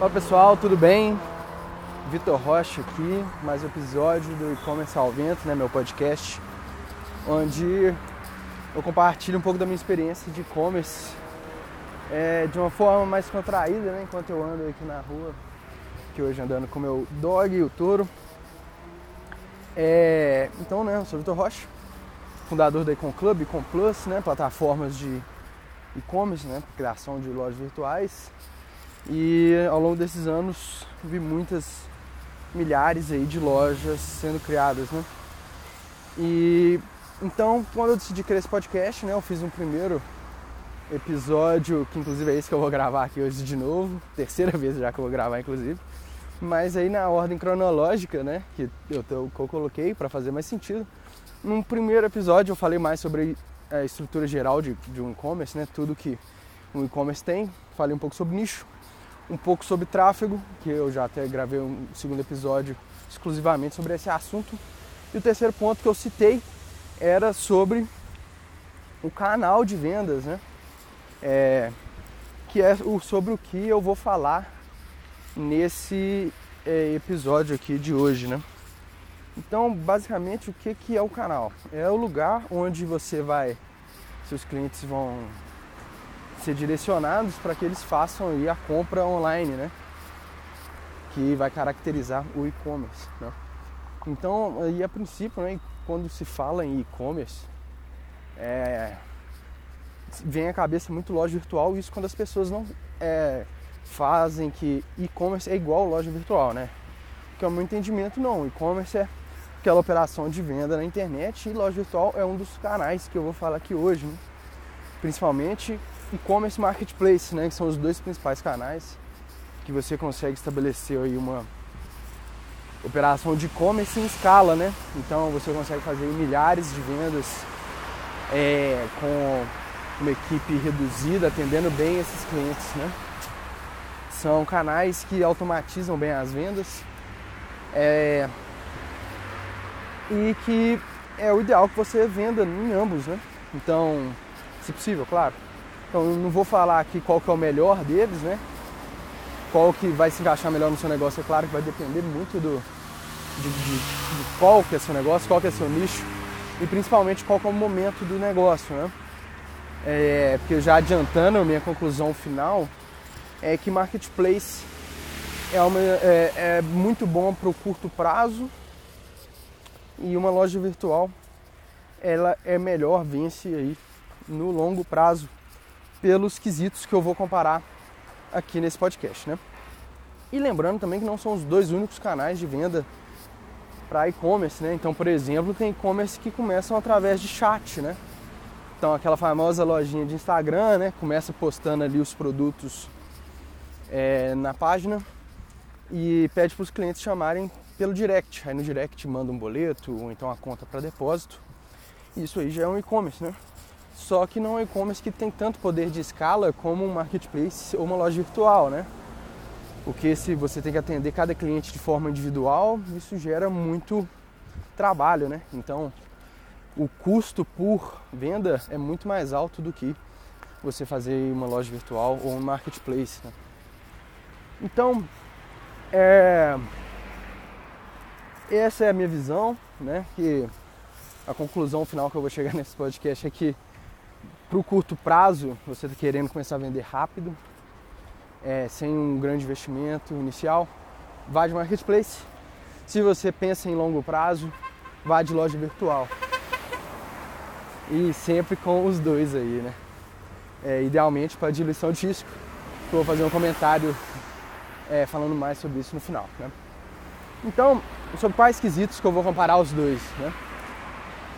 Olá pessoal, tudo bem? Vitor Rocha aqui, mais um episódio do E-Commerce ao Vento, né, meu podcast, onde eu compartilho um pouco da minha experiência de e-commerce é, de uma forma mais contraída, né, enquanto eu ando aqui na rua, que hoje andando com meu dog e o touro. É, então, né, eu sou Vitor Rocha, fundador da Econ Club, Econ Plus, né, plataformas de e-commerce, né, criação de lojas virtuais. E ao longo desses anos vi muitas milhares aí de lojas sendo criadas, né? E então, quando eu decidi criar esse podcast, né, eu fiz um primeiro episódio, que inclusive é esse que eu vou gravar aqui hoje de novo, terceira vez já que eu vou gravar inclusive. Mas aí na ordem cronológica, né, que eu, que eu coloquei para fazer mais sentido. Num primeiro episódio eu falei mais sobre a estrutura geral de, de um e-commerce, né, tudo que um e-commerce tem. Falei um pouco sobre nicho, um pouco sobre tráfego, que eu já até gravei um segundo episódio exclusivamente sobre esse assunto. E o terceiro ponto que eu citei era sobre o canal de vendas, né? É, que é o, sobre o que eu vou falar nesse é, episódio aqui de hoje, né? Então, basicamente, o que, que é o canal? É o lugar onde você vai, seus clientes vão ser direcionados para que eles façam aí a compra online, né? Que vai caracterizar o e-commerce, né? Então, aí a princípio, né, quando se fala em e-commerce, é, vem à cabeça muito loja virtual, isso quando as pessoas não é, fazem que e-commerce é igual loja virtual, né? Que é o meu entendimento, não. E-commerce é aquela operação de venda na internet e loja virtual é um dos canais que eu vou falar aqui hoje, né? principalmente e-commerce marketplace, né, que são os dois principais canais que você consegue estabelecer aí uma operação de e-commerce em escala, né? Então você consegue fazer milhares de vendas é, com uma equipe reduzida, atendendo bem esses clientes, né? São canais que automatizam bem as vendas é, e que é o ideal que você venda em ambos, né? Então, se possível, claro. Então eu não vou falar aqui qual que é o melhor deles, né? Qual que vai se encaixar melhor no seu negócio, é claro que vai depender muito do, de, de, de qual que é seu negócio, qual que é seu nicho e principalmente qual que é o momento do negócio, né? É, porque já adiantando a minha conclusão final é que marketplace é, uma, é, é muito bom para o curto prazo e uma loja virtual ela é melhor vence aí no longo prazo pelos quesitos que eu vou comparar aqui nesse podcast, né? E lembrando também que não são os dois únicos canais de venda para e-commerce, né? Então, por exemplo, tem e-commerce que começam através de chat, né? Então, aquela famosa lojinha de Instagram, né? Começa postando ali os produtos é, na página e pede para os clientes chamarem pelo direct. Aí no direct manda um boleto ou então a conta para depósito. Isso aí já é um e-commerce, né? Só que não é um e-commerce que tem tanto poder de escala como um marketplace ou uma loja virtual, né? Porque se você tem que atender cada cliente de forma individual, isso gera muito trabalho, né? Então, o custo por venda é muito mais alto do que você fazer uma loja virtual ou um marketplace. Né? Então, é... essa é a minha visão, né? Que a conclusão final que eu vou chegar nesse podcast é que para o curto prazo, você está querendo começar a vender rápido, é, sem um grande investimento inicial, vá de marketplace. Se você pensa em longo prazo, vá de loja virtual. E sempre com os dois aí, né? É, idealmente para diluição de risco. Vou fazer um comentário é, falando mais sobre isso no final. Né? Então, sobre quais quesitos que eu vou comparar os dois. Né?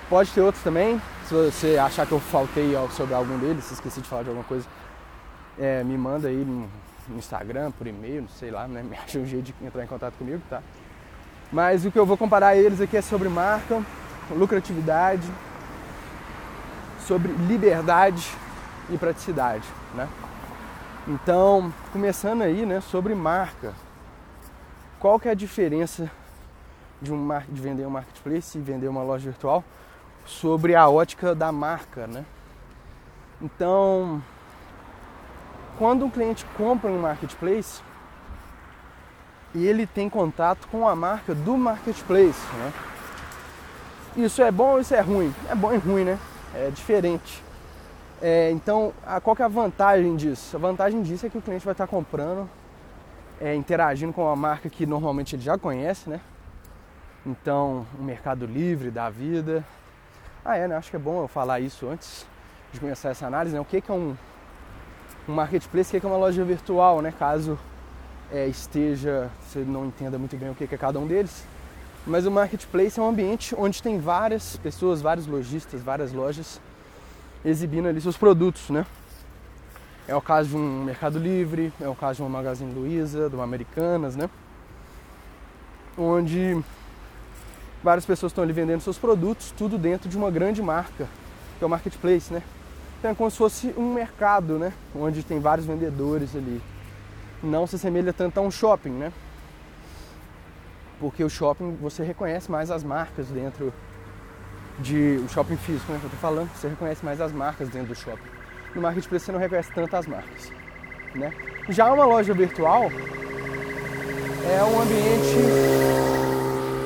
Pode ter outros também, se você achar que eu faltei sobre algum deles, se esqueci de falar de alguma coisa, é, me manda aí no, no Instagram, por e-mail, não sei lá, né? Me acha um jeito de entrar em contato comigo, tá? Mas o que eu vou comparar eles aqui é sobre marca, lucratividade, sobre liberdade e praticidade, né? Então, começando aí, né, sobre marca. Qual que é a diferença de, um, de vender um marketplace e vender uma loja virtual? Sobre a ótica da marca, né? Então, quando um cliente compra um marketplace, e ele tem contato com a marca do marketplace. Né? Isso é bom ou isso é ruim? É bom e ruim, né? É diferente. É, então, a, qual que é a vantagem disso? A vantagem disso é que o cliente vai estar comprando, é, interagindo com uma marca que normalmente ele já conhece, né? Então, o Mercado Livre da vida. Ah, é, né? Acho que é bom eu falar isso antes de começar essa análise, né? O que, é um, um marketplace, o que, é uma loja virtual, né? Caso é, esteja, você não entenda muito bem o que, é cada um deles. Mas o marketplace é um ambiente onde tem várias pessoas, vários lojistas, várias lojas exibindo ali seus produtos, né? É o caso de um Mercado Livre, é o caso de uma Magazine Luiza, uma Americanas, né? Onde várias pessoas estão ali vendendo seus produtos, tudo dentro de uma grande marca, que é o marketplace, né? Então é como se fosse um mercado, né? Onde tem vários vendedores ali. Não se assemelha tanto a um shopping, né? Porque o shopping você reconhece mais as marcas dentro de o shopping físico, né? Que eu tô falando, você reconhece mais as marcas dentro do shopping. No marketplace você não reconhece tanto as marcas, né? Já uma loja virtual é um ambiente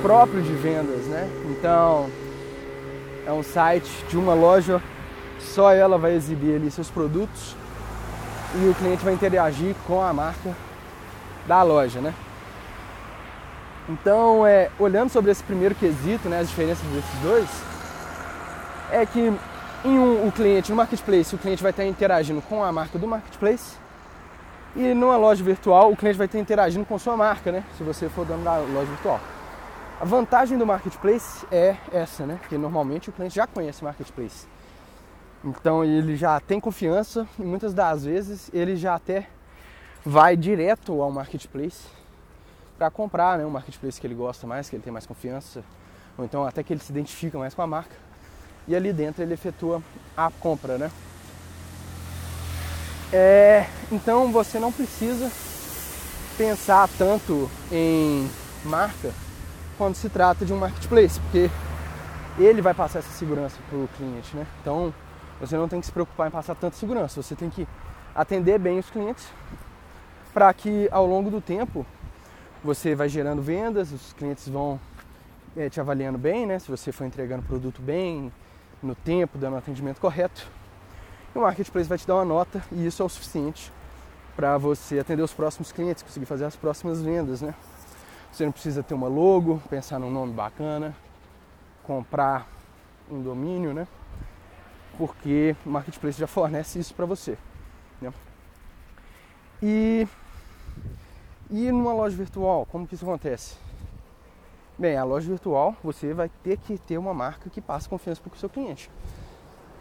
próprio de vendas, né? Então é um site de uma loja, só ela vai exibir ali seus produtos e o cliente vai interagir com a marca da loja, né? Então, é, olhando sobre esse primeiro quesito, né, as diferenças desses dois, é que em um, o cliente no marketplace, o cliente vai estar interagindo com a marca do marketplace e numa loja virtual, o cliente vai estar interagindo com sua marca, né? Se você for dono da loja virtual. A vantagem do marketplace é essa, né? Que normalmente o cliente já conhece o marketplace. Então ele já tem confiança e muitas das vezes ele já até vai direto ao marketplace para comprar, né? Um marketplace que ele gosta mais, que ele tem mais confiança, ou então até que ele se identifica mais com a marca. E ali dentro ele efetua a compra, né? É, então você não precisa pensar tanto em marca quando se trata de um marketplace, porque ele vai passar essa segurança para o cliente, né? Então você não tem que se preocupar em passar tanta segurança, você tem que atender bem os clientes para que ao longo do tempo você vai gerando vendas, os clientes vão é, te avaliando bem, né? Se você for entregando o produto bem, no tempo, dando o atendimento correto. E o marketplace vai te dar uma nota e isso é o suficiente para você atender os próximos clientes, conseguir fazer as próximas vendas, né? Você não precisa ter uma logo, pensar num nome bacana, comprar um domínio, né? Porque o marketplace já fornece isso para você. Né? E, e numa loja virtual, como que isso acontece? Bem, a loja virtual você vai ter que ter uma marca que passe confiança para o seu cliente.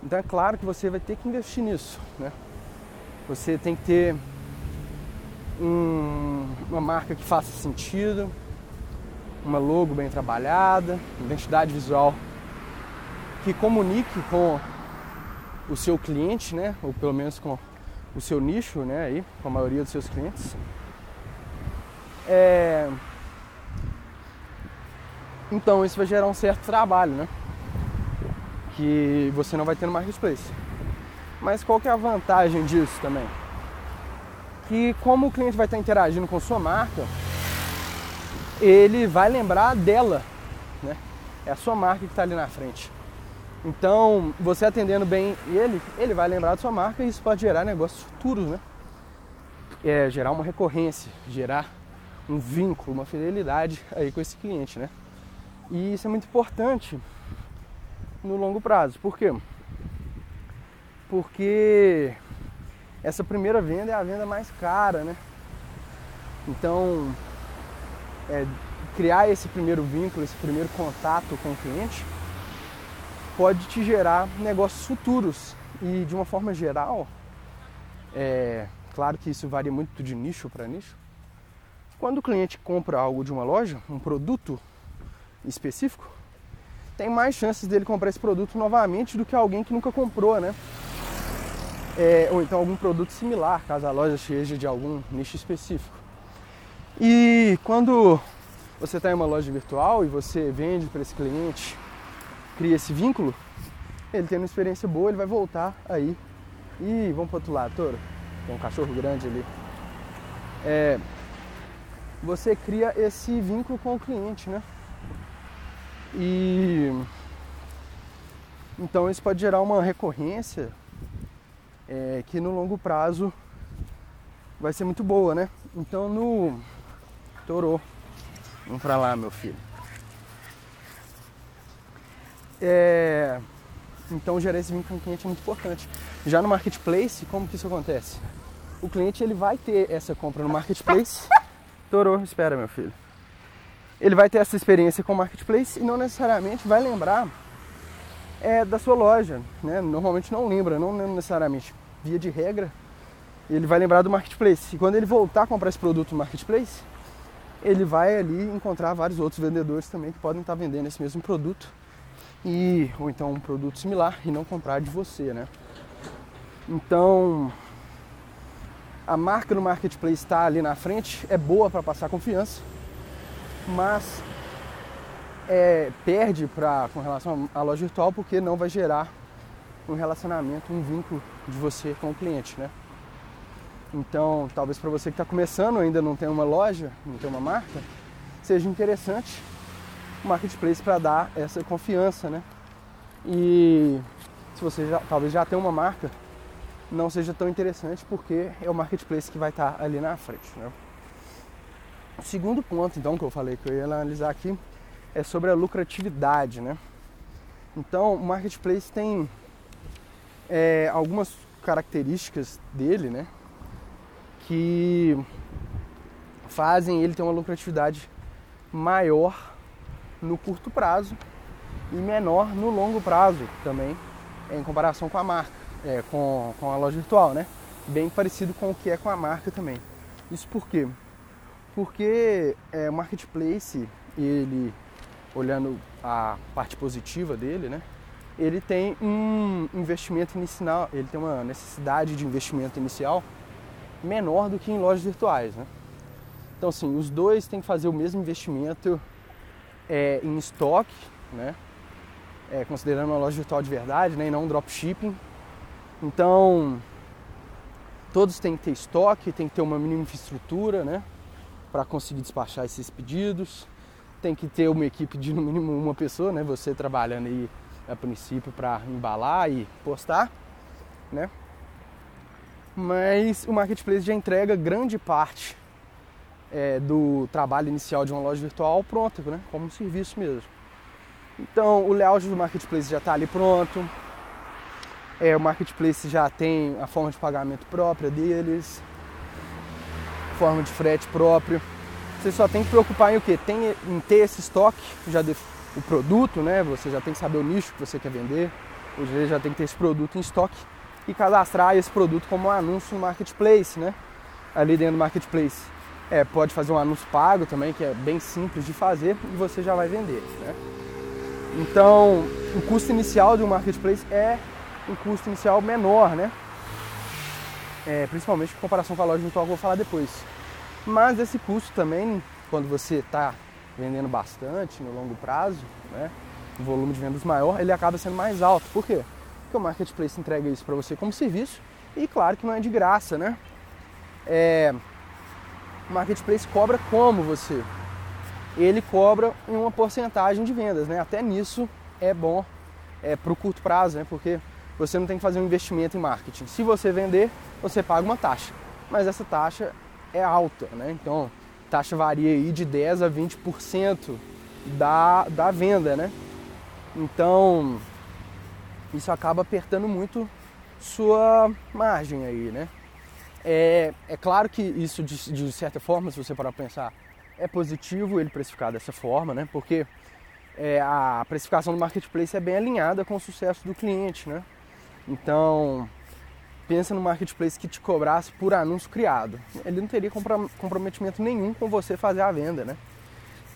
Então é claro que você vai ter que investir nisso, né? Você tem que ter um, uma marca que faça sentido, uma logo bem trabalhada, identidade visual que comunique com o seu cliente, né? Ou pelo menos com o seu nicho, né? Aí, com a maioria dos seus clientes. É... Então isso vai gerar um certo trabalho, né? Que você não vai ter no marketplace. Mas qual que é a vantagem disso também? Que como o cliente vai estar interagindo com sua marca, ele vai lembrar dela, né? É a sua marca que está ali na frente. Então, você atendendo bem ele, ele vai lembrar da sua marca e isso pode gerar negócios futuros, né? É, gerar uma recorrência, gerar um vínculo, uma fidelidade aí com esse cliente, né? E isso é muito importante no longo prazo. Por quê? Porque essa primeira venda é a venda mais cara, né? Então, é, criar esse primeiro vínculo, esse primeiro contato com o cliente, pode te gerar negócios futuros. E de uma forma geral, é claro que isso varia muito de nicho para nicho. Quando o cliente compra algo de uma loja, um produto específico, tem mais chances dele comprar esse produto novamente do que alguém que nunca comprou, né? É, ou então algum produto similar, caso a loja seja de algum nicho específico. E quando você está em uma loja virtual e você vende para esse cliente, cria esse vínculo, ele tem uma experiência boa, ele vai voltar aí. E vamos para outro lado, Toro. Tem um cachorro grande ali. É, você cria esse vínculo com o cliente, né? E então isso pode gerar uma recorrência é, que no longo prazo vai ser muito boa, né? Então no Torou. Vamos pra lá, meu filho. É, então gerar esse vínculo com o cliente é muito importante. Já no marketplace, como que isso acontece? O cliente ele vai ter essa compra no marketplace. Torou, espera meu filho. Ele vai ter essa experiência com o marketplace e não necessariamente vai lembrar é, da sua loja. Né? Normalmente não lembra, não necessariamente. Via de regra, ele vai lembrar do marketplace. E quando ele voltar a comprar esse produto no marketplace, ele vai ali encontrar vários outros vendedores também que podem estar vendendo esse mesmo produto e ou então um produto similar e não comprar de você, né? Então, a marca no marketplace está ali na frente, é boa para passar confiança, mas é, perde pra, com relação à loja virtual porque não vai gerar um relacionamento, um vínculo de você com o cliente, né? Então, talvez para você que está começando, ainda não tem uma loja, não tem uma marca, seja interessante o marketplace para dar essa confiança, né? E se você já, talvez já tem uma marca, não seja tão interessante porque é o marketplace que vai estar tá ali na frente, né? O segundo ponto, então, que eu falei que eu ia analisar aqui é sobre a lucratividade, né? Então, o marketplace tem é, algumas características dele, né? Que fazem ele ter uma lucratividade maior no curto prazo e menor no longo prazo também, em comparação com a marca, é, com, com a loja virtual, né? Bem parecido com o que é com a marca também. Isso por quê? Porque é, o marketplace, ele, olhando a parte positiva dele, né? Ele tem um investimento inicial, ele tem uma necessidade de investimento inicial menor do que em lojas virtuais. Né? Então, assim, os dois têm que fazer o mesmo investimento é, em estoque, né? É, considerando uma loja virtual de verdade né? e não um dropshipping. Então, todos têm que ter estoque, tem que ter uma mínima infraestrutura né? para conseguir despachar esses pedidos. Tem que ter uma equipe de no mínimo uma pessoa, né? você trabalhando aí a princípio para embalar e postar. Né? Mas o marketplace já entrega grande parte é, do trabalho inicial de uma loja virtual pronta, né? como um serviço mesmo. Então o layout do marketplace já está ali pronto, é, o marketplace já tem a forma de pagamento própria deles, forma de frete próprio. Você só tem que preocupar em o que? Tem, em ter esse estoque, já de, o produto, né? Você já tem que saber o nicho que você quer vender, você já tem que ter esse produto em estoque e cadastrar esse produto como um anúncio no marketplace, né? Ali dentro do marketplace. É, pode fazer um anúncio pago também, que é bem simples de fazer e você já vai vender, né? Então, o custo inicial de um marketplace é um custo inicial menor, né? É, principalmente em comparação com a loja virtual que eu vou falar depois. Mas esse custo também, quando você está vendendo bastante no longo prazo, né? O volume de vendas maior, ele acaba sendo mais alto. Por quê? Que o marketplace entrega isso para você como serviço e claro que não é de graça, né? É, o marketplace cobra como você? Ele cobra em uma porcentagem de vendas, né? Até nisso é bom é, para o curto prazo, né? Porque você não tem que fazer um investimento em marketing. Se você vender, você paga uma taxa, mas essa taxa é alta, né? Então, taxa varia aí de 10 a 20% da, da venda, né? Então, isso acaba apertando muito sua margem aí, né? É, é claro que isso, de, de certa forma, se você parar para pensar, é positivo ele precificar dessa forma, né? Porque é, a precificação do marketplace é bem alinhada com o sucesso do cliente, né? Então, pensa no marketplace que te cobrasse por anúncio criado. Ele não teria comprometimento nenhum com você fazer a venda, né?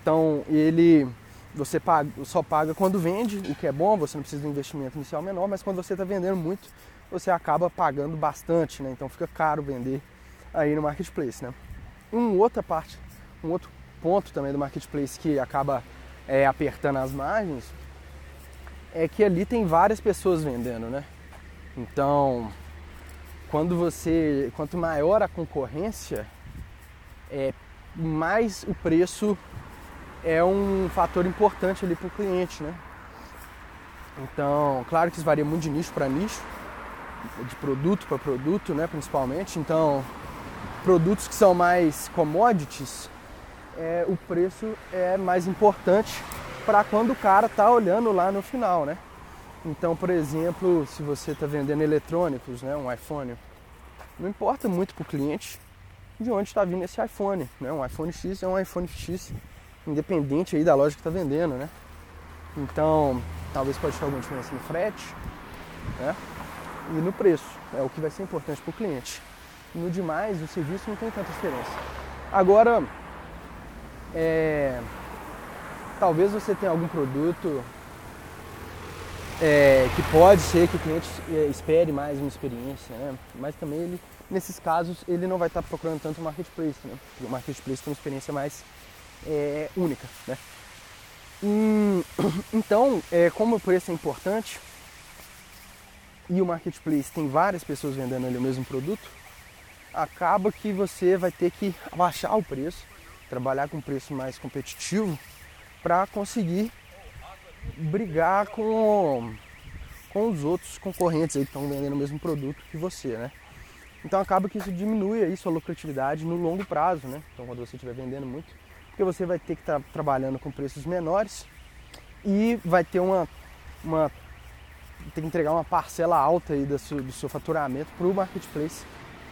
Então, ele você paga, só paga quando vende, o que é bom, você não precisa de um investimento inicial menor, mas quando você está vendendo muito, você acaba pagando bastante, né? Então fica caro vender aí no marketplace, né? Um outra parte, um outro ponto também do marketplace que acaba é, apertando as margens é que ali tem várias pessoas vendendo, né? Então, quando você, quanto maior a concorrência, é, mais o preço é um fator importante ali para o cliente, né? Então, claro que isso varia muito de nicho para nicho, de produto para produto, né, principalmente. Então, produtos que são mais commodities, é, o preço é mais importante para quando o cara está olhando lá no final, né? Então, por exemplo, se você está vendendo eletrônicos, né, um iPhone, não importa muito para o cliente de onde está vindo esse iPhone, né? Um iPhone X é um iPhone X, independente aí da loja que está vendendo, né? Então, talvez pode ter alguma diferença no frete, né? E no preço, é o que vai ser importante para o cliente. No demais, o serviço não tem tanta diferença. Agora, é, talvez você tenha algum produto é, que pode ser que o cliente é, espere mais uma experiência, né? mas também ele, nesses casos ele não vai estar procurando tanto o marketplace, né? porque o marketplace tem uma experiência mais é, única. Né? Então, é, como o preço é importante e o marketplace tem várias pessoas vendendo ali o mesmo produto, acaba que você vai ter que abaixar o preço, trabalhar com um preço mais competitivo para conseguir brigar com, com os outros concorrentes aí que estão vendendo o mesmo produto que você, né? Então acaba que isso diminui aí sua lucratividade no longo prazo, né? Então quando você estiver vendendo muito, porque você vai ter que estar tá trabalhando com preços menores e vai ter uma, uma tem que entregar uma parcela alta aí do seu, do seu faturamento para o marketplace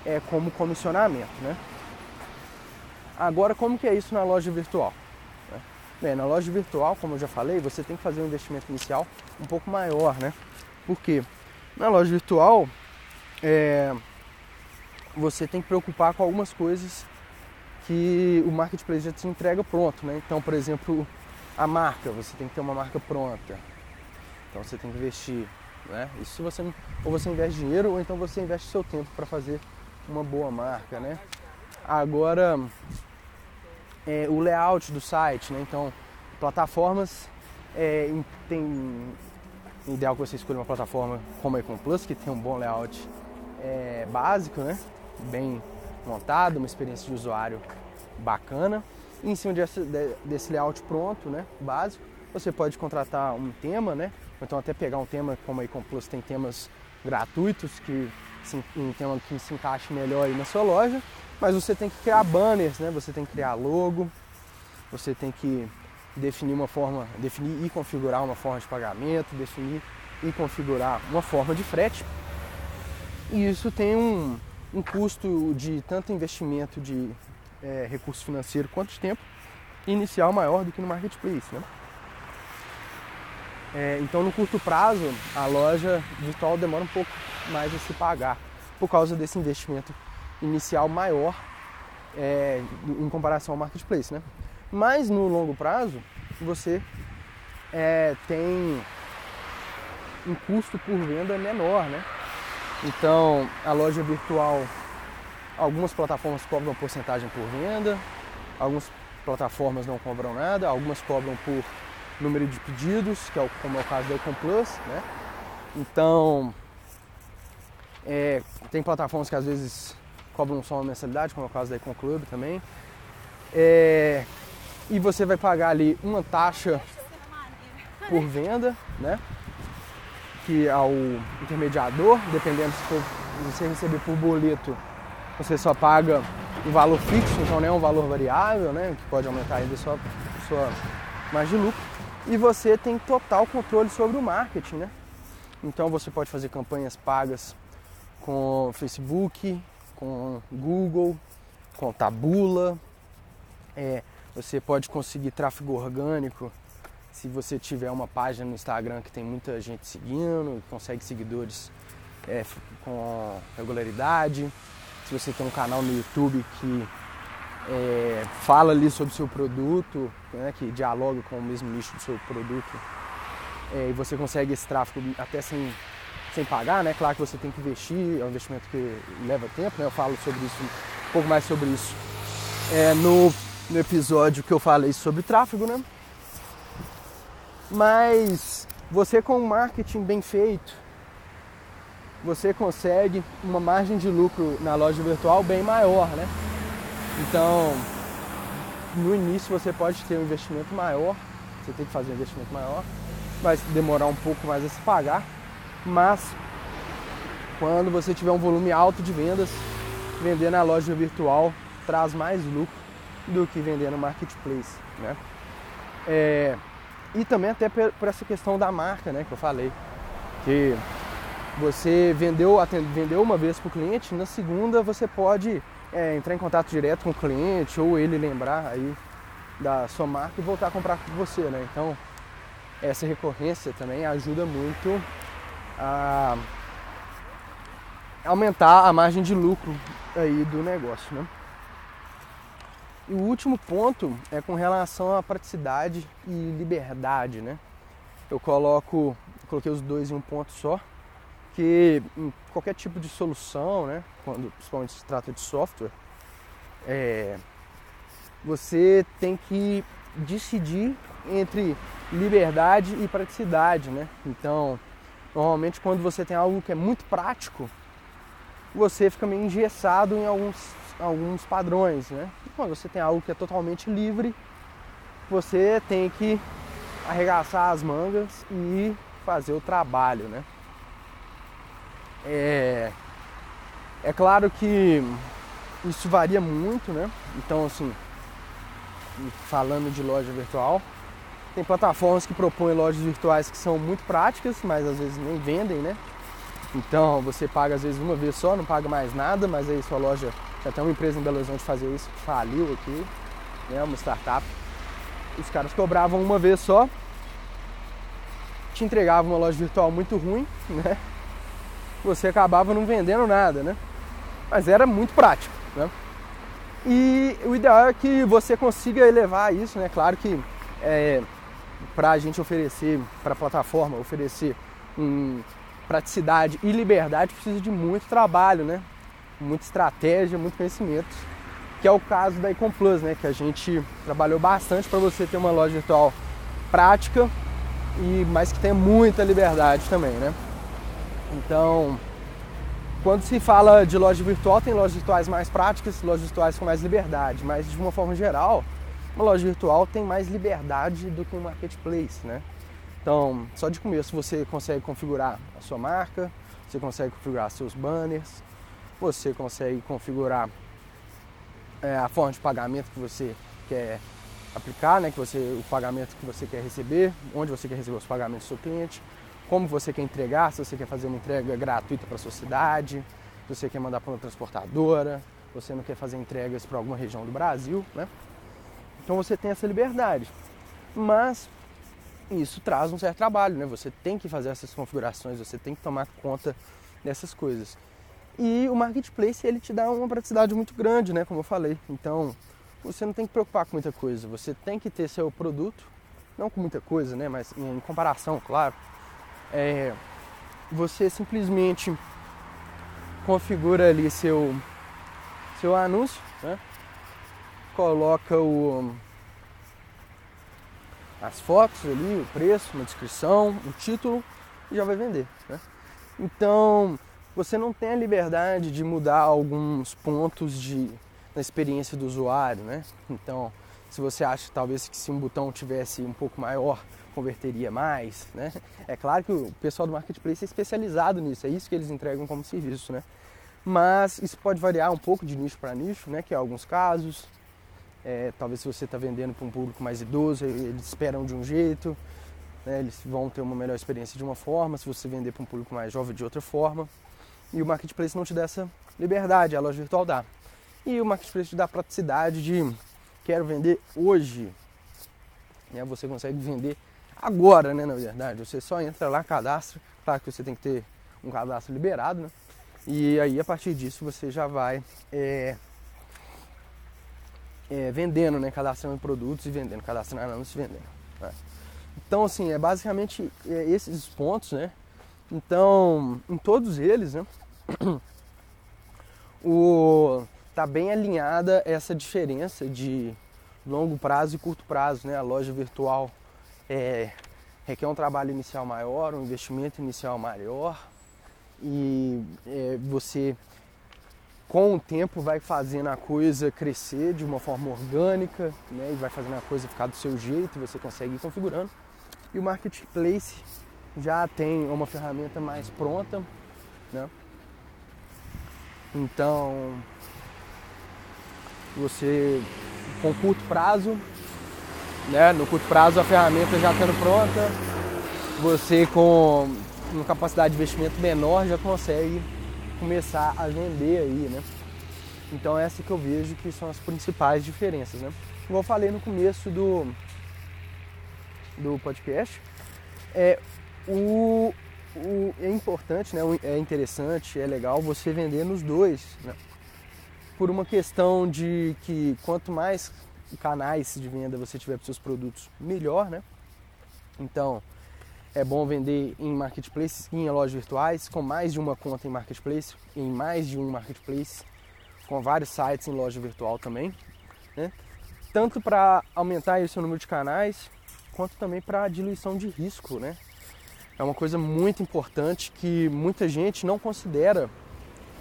é, como comissionamento, né? Agora como que é isso na loja virtual? Bem, na loja virtual, como eu já falei, você tem que fazer um investimento inicial um pouco maior, né? Porque na loja virtual é, você tem que preocupar com algumas coisas que o marketplace já te entrega pronto, né? Então, por exemplo, a marca, você tem que ter uma marca pronta. Então você tem que investir, né? Isso você ou você investe dinheiro ou então você investe seu tempo para fazer uma boa marca, né? Agora é, o layout do site, né? Então, plataformas é, tem ideal que você escolha uma plataforma como a Econ Plus, que tem um bom layout é, básico, né? Bem montado, uma experiência de usuário bacana. E em cima desse, desse layout pronto, né? Básico, você pode contratar um tema, né? Ou então até pegar um tema como a Econ Plus tem temas gratuitos que um tema que se encaixe melhor aí na sua loja mas você tem que criar banners, né? Você tem que criar logo, você tem que definir uma forma, definir e configurar uma forma de pagamento, definir e configurar uma forma de frete. E isso tem um, um custo de tanto investimento de é, recurso financeiro quanto de tempo inicial maior do que no marketplace, né? É, então, no curto prazo, a loja virtual demora um pouco mais a se pagar por causa desse investimento inicial maior é, em comparação ao marketplace, né? Mas no longo prazo você é, tem um custo por venda menor, né? Então a loja virtual, algumas plataformas cobram porcentagem por venda, algumas plataformas não cobram nada, algumas cobram por número de pedidos, que é o, como é o caso da Econ Plus, né? Então é, tem plataformas que às vezes cobram só uma mensalidade, como é o caso da Econ Club também. É, e você vai pagar ali uma taxa por venda, né? Que é o intermediador, dependendo se for você receber por boleto, você só paga o valor fixo, então não é um valor variável, né? Que pode aumentar ainda sua, sua margem de lucro. E você tem total controle sobre o marketing, né? Então você pode fazer campanhas pagas com Facebook, com Google, com Tabula. É, você pode conseguir tráfego orgânico se você tiver uma página no Instagram que tem muita gente seguindo, consegue seguidores é, com regularidade. Se você tem um canal no YouTube que é, fala ali sobre o seu produto, né, que dialoga com o mesmo nicho do seu produto, é, e você consegue esse tráfego até sem sem pagar, né? Claro que você tem que investir, é um investimento que leva tempo, né? Eu falo sobre isso, um pouco mais sobre isso é, no, no episódio que eu falei sobre tráfego, né? Mas você com um marketing bem feito, você consegue uma margem de lucro na loja virtual bem maior, né? Então, no início você pode ter um investimento maior, você tem que fazer um investimento maior, vai demorar um pouco mais a se pagar, mas quando você tiver um volume alto de vendas, vender na loja virtual traz mais lucro do que vender no marketplace, né? É, e também até por essa questão da marca, né, que eu falei, que você vendeu, vendeu uma vez para o cliente, na segunda você pode é, entrar em contato direto com o cliente ou ele lembrar aí da sua marca e voltar a comprar com você, né? Então essa recorrência também ajuda muito a aumentar a margem de lucro aí do negócio, né? E o último ponto é com relação à praticidade e liberdade, né? Eu coloco, coloquei os dois em um ponto só, que em qualquer tipo de solução, né, quando principalmente se trata de software, é, você tem que decidir entre liberdade e praticidade, né? Então, normalmente quando você tem algo que é muito prático, você fica meio engessado em alguns, alguns padrões, né? Quando você tem algo que é totalmente livre, você tem que arregaçar as mangas e fazer o trabalho, né? É, é claro que isso varia muito, né? Então, assim, falando de loja virtual, tem plataformas que propõem lojas virtuais que são muito práticas, mas às vezes nem vendem, né? Então você paga às vezes uma vez só, não paga mais nada, mas aí sua loja tem uma empresa em Belo Horizonte fazer isso, faliu aqui, né? Uma startup. Os caras cobravam uma vez só, te entregavam uma loja virtual muito ruim, né? você acabava não vendendo nada, né? Mas era muito prático, né? E o ideal é que você consiga elevar isso, né? Claro que é, para a gente oferecer, para a plataforma oferecer um, praticidade e liberdade, precisa de muito trabalho, né? Muita estratégia, muito conhecimento, que é o caso da Econ Plus, né? Que a gente trabalhou bastante para você ter uma loja virtual prática e mas que tenha muita liberdade também, né? Então, quando se fala de loja virtual, tem lojas virtuais mais práticas, lojas virtuais com mais liberdade, mas de uma forma geral, uma loja virtual tem mais liberdade do que um marketplace, né? Então, só de começo você consegue configurar a sua marca, você consegue configurar seus banners, você consegue configurar é, a forma de pagamento que você quer aplicar, né? Que você, o pagamento que você quer receber, onde você quer receber os pagamentos do seu cliente, como você quer entregar, se você quer fazer uma entrega gratuita para a sua cidade, se você quer mandar para uma transportadora, você não quer fazer entregas para alguma região do Brasil, né? Então você tem essa liberdade. Mas isso traz um certo trabalho, né? Você tem que fazer essas configurações, você tem que tomar conta dessas coisas. E o marketplace ele te dá uma praticidade muito grande, né? Como eu falei. Então você não tem que preocupar com muita coisa. Você tem que ter seu produto, não com muita coisa, né? Mas em comparação, claro é, você simplesmente configura ali seu, seu anúncio, né? coloca o, as fotos ali, o preço, uma descrição, o título e já vai vender. Né? Então você não tem a liberdade de mudar alguns pontos de, na experiência do usuário. Né? Então se você acha talvez que se um botão tivesse um pouco maior converteria mais, né? É claro que o pessoal do marketplace é especializado nisso, é isso que eles entregam como serviço, né? Mas isso pode variar um pouco de nicho para nicho, né? Que em alguns casos, é, talvez se você está vendendo para um público mais idoso, eles esperam de um jeito, né? eles vão ter uma melhor experiência de uma forma, se você vender para um público mais jovem de outra forma. E o marketplace não te dá essa liberdade, a loja virtual dá. E o marketplace te dá praticidade de quero vender hoje. Né? Você consegue vender agora, né, na verdade. Você só entra lá, cadastra. Claro que você tem que ter um cadastro liberado, né? E aí, a partir disso, você já vai é, é, vendendo, né? Cadastrando produtos e vendendo, cadastrando anúncios e vendendo. Né? Então, assim, é basicamente é, esses pontos, né? Então, em todos eles, né? O, tá bem alinhada essa diferença de longo prazo e curto prazo, né? A loja virtual é, requer um trabalho inicial maior, um investimento inicial maior e é, você com o tempo vai fazendo a coisa crescer de uma forma orgânica, né? E vai fazendo a coisa ficar do seu jeito, você consegue ir configurando. E o marketplace já tem uma ferramenta mais pronta, né? Então, você com curto prazo, né? No curto prazo a ferramenta já estando pronta, você com uma capacidade de investimento menor já consegue começar a vender aí, né? Então essa que eu vejo que são as principais diferenças, né? Como eu falei no começo do, do podcast, é, o, o, é importante, né? é interessante, é legal você vender nos dois, né? por uma questão de que quanto mais canais de venda você tiver para seus produtos, melhor, né? Então, é bom vender em marketplace, em lojas virtuais, com mais de uma conta em marketplace, em mais de um marketplace, com vários sites em loja virtual também, né? Tanto para aumentar o seu número de canais, quanto também para diluição de risco, né? É uma coisa muito importante que muita gente não considera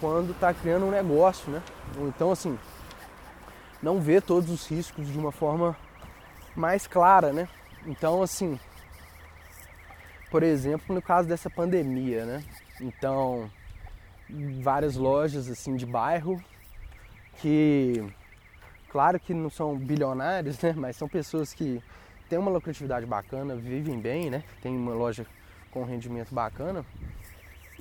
quando está criando um negócio, né? Então, assim, não vê todos os riscos de uma forma mais clara, né? Então, assim, por exemplo, no caso dessa pandemia, né? Então, várias lojas assim de bairro que claro que não são bilionários, né, mas são pessoas que têm uma lucratividade bacana, vivem bem, né? Tem uma loja com rendimento bacana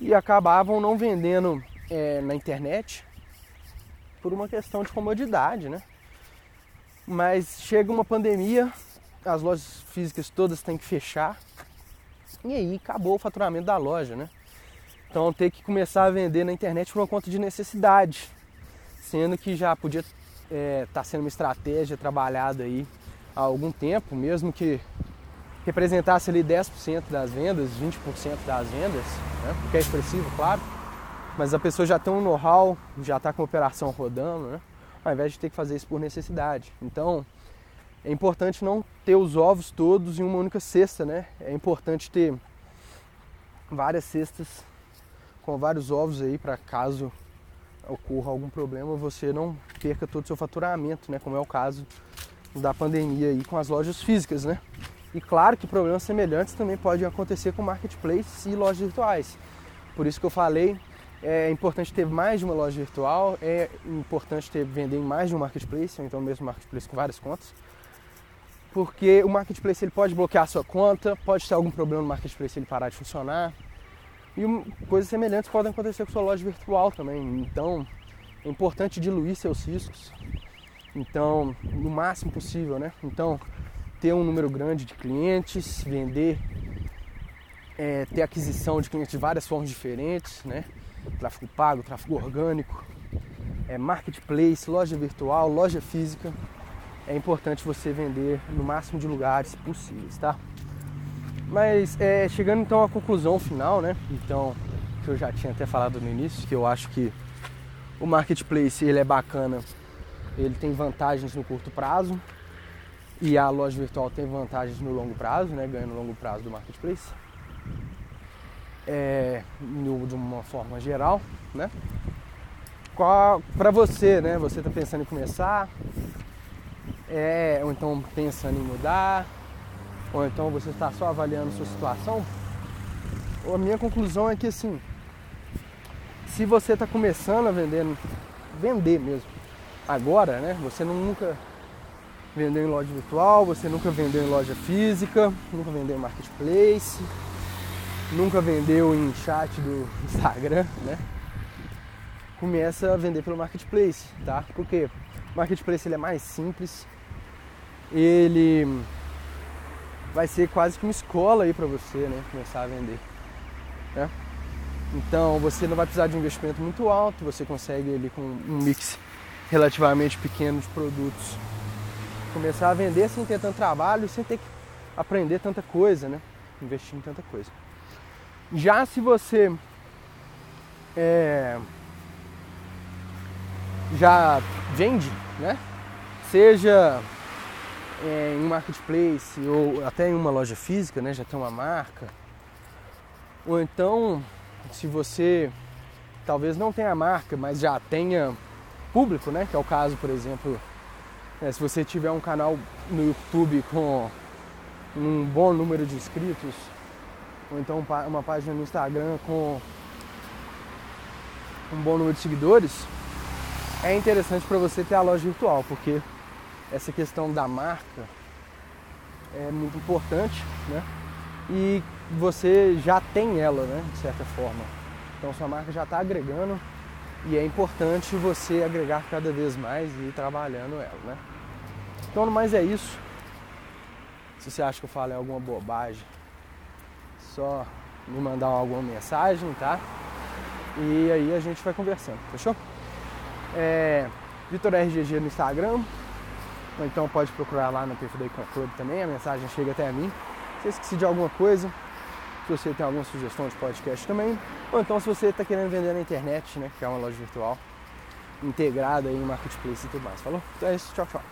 e acabavam não vendendo é, na internet por uma questão de comodidade, né? Mas chega uma pandemia, as lojas físicas todas têm que fechar e aí acabou o faturamento da loja, né? Então ter que começar a vender na internet por uma conta de necessidade, sendo que já podia estar é, tá sendo uma estratégia trabalhada aí há algum tempo, mesmo que representasse ali 10% das vendas, 20% das vendas, né? porque é expressivo, claro, mas a pessoa já tem um know-how, já está com a operação rodando, né? ao invés de ter que fazer isso por necessidade. Então, é importante não ter os ovos todos em uma única cesta, né? É importante ter várias cestas com vários ovos aí para caso ocorra algum problema você não perca todo o seu faturamento, né? Como é o caso da pandemia aí com as lojas físicas, né? E claro que problemas semelhantes também podem acontecer com marketplaces e lojas virtuais. Por isso que eu falei, é importante ter mais de uma loja virtual, é importante ter vender em mais de um marketplace, ou então mesmo marketplace com várias contas porque o marketplace ele pode bloquear a sua conta, pode ter algum problema no marketplace ele parar de funcionar. E coisas semelhantes podem acontecer com sua loja virtual também. Então, é importante diluir seus riscos. Então, no máximo possível, né? Então, ter um número grande de clientes, vender, é, ter aquisição de clientes de várias formas diferentes, né? Tráfego pago, tráfego orgânico, é, marketplace, loja virtual, loja física é importante você vender no máximo de lugares possíveis, tá? Mas é, chegando então à conclusão final, né? Então, que eu já tinha até falado no início, que eu acho que o marketplace ele é bacana, ele tem vantagens no curto prazo e a loja virtual tem vantagens no longo prazo, né? Ganha no longo prazo do marketplace. É, de uma forma geral, né? Para você, né? Você está pensando em começar, é, ou então pensando em mudar, ou então você está só avaliando sua situação, a minha conclusão é que assim, se você está começando a vender, vender mesmo, agora, né? Você nunca vendeu em loja virtual, você nunca vendeu em loja física, nunca vendeu em marketplace, nunca vendeu em chat do Instagram, né? Começa a vender pelo marketplace, tá? Porque o marketplace ele é mais simples, ele vai ser quase que uma escola aí para você, né? Começar a vender. Né? Então você não vai precisar de um investimento muito alto, você consegue ali com um mix relativamente pequeno de produtos começar a vender sem ter tanto trabalho, sem ter que aprender tanta coisa, né? Investir em tanta coisa. Já se você é, já vende, né? Seja é, em um marketplace ou até em uma loja física, né, já tem uma marca. Ou então, se você talvez não tenha marca, mas já tenha público, né? Que é o caso, por exemplo, é, se você tiver um canal no YouTube com um bom número de inscritos, ou então uma página no Instagram com um bom número de seguidores, é interessante para você ter a loja virtual, porque essa questão da marca é muito importante, né? E você já tem ela, né? De certa forma. Então sua marca já está agregando e é importante você agregar cada vez mais e ir trabalhando ela, né? Então, no mais é isso. Se você acha que eu falei alguma bobagem, só me mandar alguma mensagem, tá? E aí a gente vai conversando, fechou? É, Vitor RGG no Instagram, ou então pode procurar lá no perfil da Icon Club também, a mensagem chega até a mim. Se esqueci de alguma coisa, se você tem alguma sugestão de podcast também, ou então se você está querendo vender na internet, né, que é uma loja virtual integrada em marketplace e tudo mais. Falou? Então é isso, tchau, tchau.